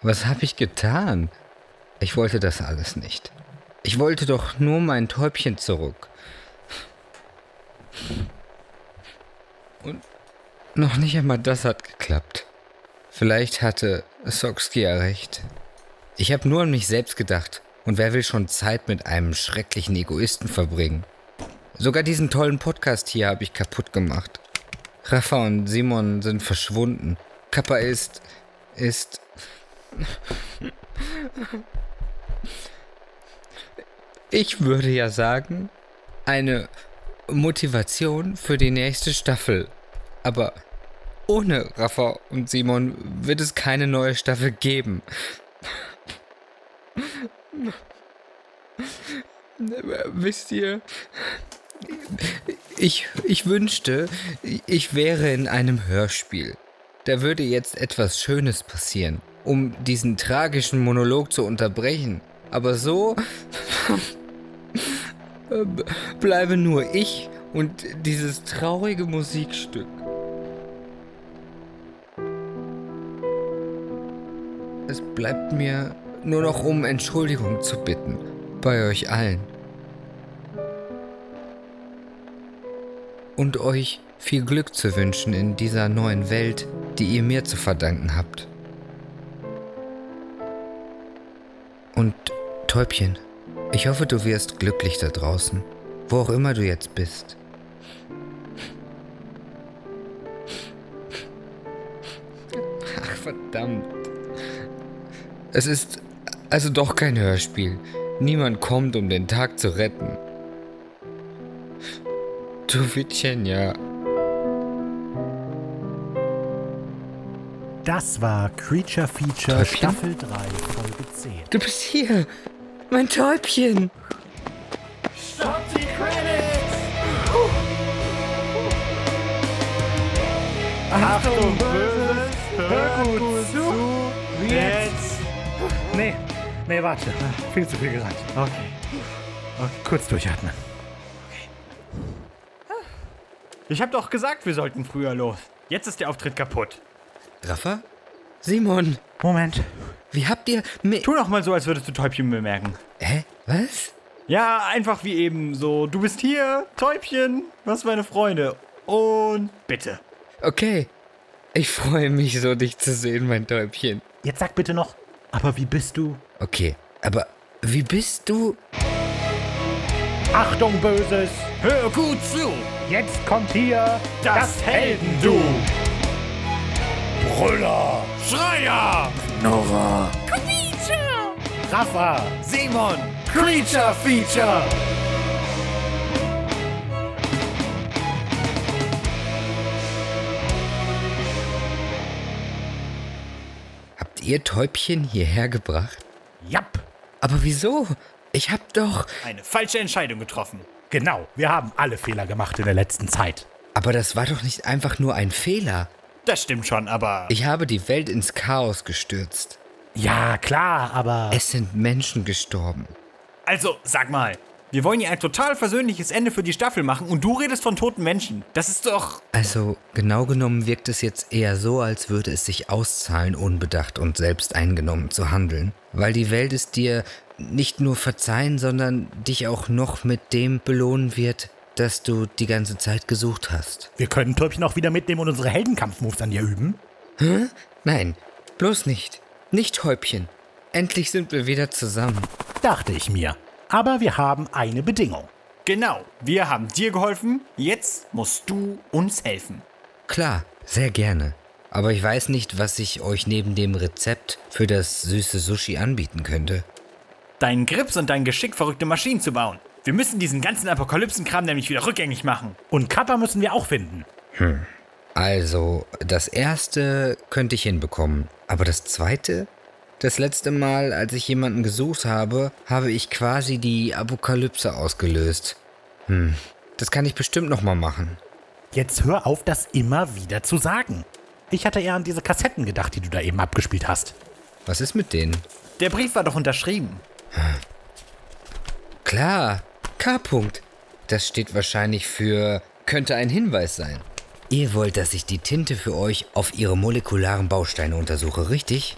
was habe ich getan? Ich wollte das alles nicht. Ich wollte doch nur mein Täubchen zurück. Und noch nicht einmal das hat geklappt. Vielleicht hatte Soxki ja recht. Ich habe nur an mich selbst gedacht. Und wer will schon Zeit mit einem schrecklichen Egoisten verbringen? Sogar diesen tollen Podcast hier habe ich kaputt gemacht. Rafa und Simon sind verschwunden. Kappa ist. Ist. Ich würde ja sagen, eine Motivation für die nächste Staffel. Aber ohne Rafa und Simon wird es keine neue Staffel geben. Wisst ihr, ich, ich wünschte, ich wäre in einem Hörspiel. Da würde jetzt etwas Schönes passieren, um diesen tragischen Monolog zu unterbrechen. Aber so bleibe nur ich und dieses traurige Musikstück. Es bleibt mir nur noch um Entschuldigung zu bitten bei euch allen. Und euch viel Glück zu wünschen in dieser neuen Welt, die ihr mir zu verdanken habt. Und Täubchen, ich hoffe, du wirst glücklich da draußen, wo auch immer du jetzt bist. Ach verdammt. Es ist also doch kein Hörspiel. Niemand kommt, um den Tag zu retten. Du Vitschenja. Das war Creature Feature Täubchen? Staffel 3, Folge 10. Du bist hier. Mein Täubchen. Stop die Credits! Achtung, Böses, hör gut zu, jetzt! Nee, nee, warte. Viel zu viel gesagt. Okay. okay. Kurz durchatmen. Ich hab doch gesagt, wir sollten früher los. Jetzt ist der Auftritt kaputt. Rafa? Simon. Moment. Wie habt ihr. Tu doch mal so, als würdest du Täubchen bemerken. Hä? Was? Ja, einfach wie eben so. Du bist hier, Täubchen, was meine Freunde. Und bitte. Okay. Ich freue mich so, dich zu sehen, mein Täubchen. Jetzt sag bitte noch, aber wie bist du? Okay, aber wie bist du? Achtung, Böses! Hör gut zu! Jetzt kommt hier Das Heldendu! Brüller! Schreier! Nora! Creature! Rafa! Simon! Creature Feature! Habt ihr Täubchen hierher gebracht? Japp! Aber wieso? Ich hab doch. Eine falsche Entscheidung getroffen. Genau, wir haben alle Fehler gemacht in der letzten Zeit. Aber das war doch nicht einfach nur ein Fehler. Das stimmt schon, aber. Ich habe die Welt ins Chaos gestürzt. Ja, klar, aber. Es sind Menschen gestorben. Also, sag mal. Wir wollen hier ein total versöhnliches Ende für die Staffel machen und du redest von toten Menschen. Das ist doch. Also, genau genommen wirkt es jetzt eher so, als würde es sich auszahlen, unbedacht und selbst eingenommen zu handeln. Weil die Welt es dir nicht nur verzeihen, sondern dich auch noch mit dem belohnen wird, das du die ganze Zeit gesucht hast. Wir können Täubchen auch wieder mitnehmen und unsere Heldenkampfmoves an dir üben. Hä? Nein, bloß nicht. Nicht Häubchen. Endlich sind wir wieder zusammen. Dachte ich mir. Aber wir haben eine Bedingung. Genau, wir haben dir geholfen, jetzt musst du uns helfen. Klar, sehr gerne. Aber ich weiß nicht, was ich euch neben dem Rezept für das süße Sushi anbieten könnte. Deinen Grips und dein Geschick, verrückte Maschinen zu bauen. Wir müssen diesen ganzen Apokalypsenkram nämlich wieder rückgängig machen. Und Kappa müssen wir auch finden. Hm. Also, das erste könnte ich hinbekommen. Aber das zweite? Das letzte Mal, als ich jemanden gesucht habe, habe ich quasi die Apokalypse ausgelöst. Hm, das kann ich bestimmt nochmal machen. Jetzt hör auf, das immer wieder zu sagen. Ich hatte eher an diese Kassetten gedacht, die du da eben abgespielt hast. Was ist mit denen? Der Brief war doch unterschrieben. Klar, K. -Punkt. Das steht wahrscheinlich für könnte ein Hinweis sein. Ihr wollt, dass ich die Tinte für euch auf ihre molekularen Bausteine untersuche, richtig?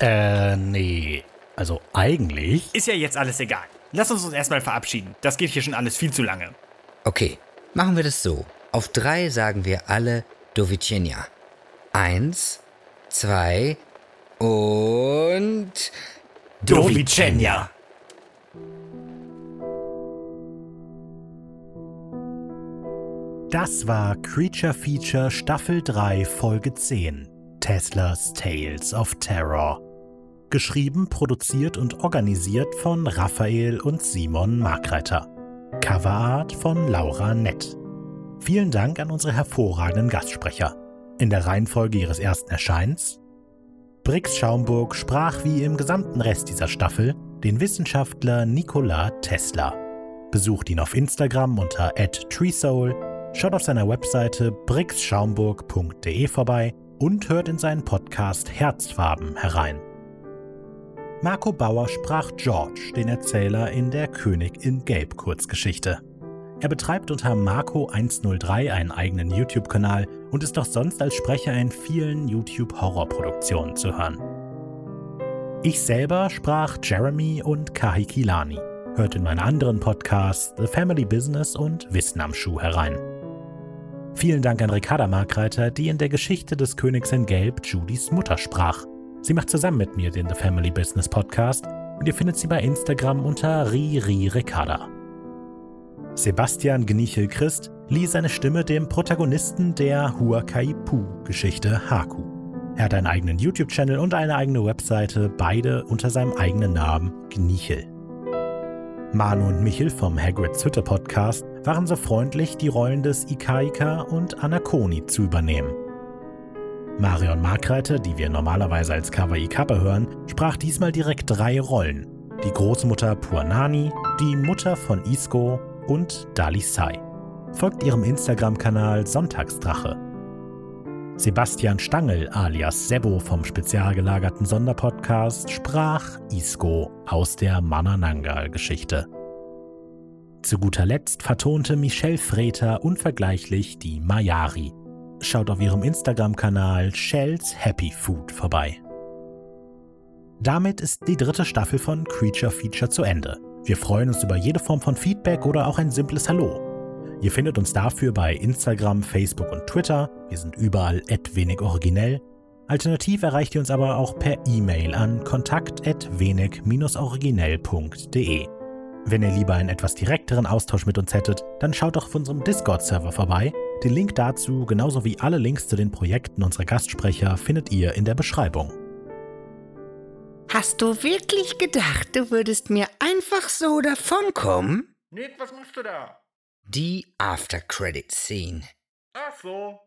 Äh, nee. Also eigentlich. Ist ja jetzt alles egal. Lass uns uns erstmal verabschieden. Das geht hier schon alles viel zu lange. Okay, machen wir das so. Auf drei sagen wir alle Dovicenia. Eins, zwei und... Dovicenia. Das war Creature Feature Staffel 3 Folge 10 Teslas Tales of Terror. Geschrieben, produziert und organisiert von Raphael und Simon Markreiter. Coverart von Laura Nett. Vielen Dank an unsere hervorragenden Gastsprecher. In der Reihenfolge ihres ersten Erscheins Brix Schaumburg sprach wie im gesamten Rest dieser Staffel den Wissenschaftler Nikola Tesla. Besucht ihn auf Instagram unter @treesoul, schaut auf seiner Webseite brixschaumburg.de vorbei und hört in seinen Podcast Herzfarben herein. Marco Bauer sprach George, den Erzähler in der König in Gelb Kurzgeschichte. Er betreibt unter Marco103 einen eigenen YouTube-Kanal und ist auch sonst als Sprecher in vielen YouTube-Horrorproduktionen zu hören. Ich selber sprach Jeremy und Kahi Kilani. Hört in meine anderen Podcasts The Family Business und Wissen am Schuh herein. Vielen Dank an Ricarda Markreiter, die in der Geschichte des Königs in Gelb Judys Mutter sprach. Sie macht zusammen mit mir den The Family Business Podcast und ihr findet sie bei Instagram unter Riri Ricarda. Sebastian Gnichel Christ lieh seine Stimme dem Protagonisten der Huakaipu-Geschichte Haku. Er hat einen eigenen YouTube-Channel und eine eigene Webseite, beide unter seinem eigenen Namen Gnichel. Manu und Michel vom Hagrid's Hütte Podcast waren so freundlich, die Rollen des Ikaika und Anakoni zu übernehmen. Marion Markreiter, die wir normalerweise als Kawaii Kappa hören, sprach diesmal direkt drei Rollen. Die Großmutter Puanani, die Mutter von Isko und Dali Sai. Folgt ihrem Instagram-Kanal Sonntagsdrache. Sebastian Stangl alias Sebo vom spezial gelagerten Sonderpodcast sprach Isko aus der Mananangal-Geschichte. Zu guter Letzt vertonte Michelle Freter unvergleichlich die Mayari. Schaut auf ihrem Instagram-Kanal Shells Happy Food vorbei. Damit ist die dritte Staffel von Creature Feature zu Ende. Wir freuen uns über jede Form von Feedback oder auch ein simples Hallo. Ihr findet uns dafür bei Instagram, Facebook und Twitter. Wir sind überall wenig originell. Alternativ erreicht ihr uns aber auch per E-Mail an kontakt@wenig-originell.de. Wenn ihr lieber einen etwas direkteren Austausch mit uns hättet, dann schaut doch auf unserem Discord-Server vorbei. Den Link dazu, genauso wie alle Links zu den Projekten unserer Gastsprecher, findet ihr in der Beschreibung. Hast du wirklich gedacht, du würdest mir einfach so davonkommen? Nick, was machst du da? Die After Credit Scene. Ach so.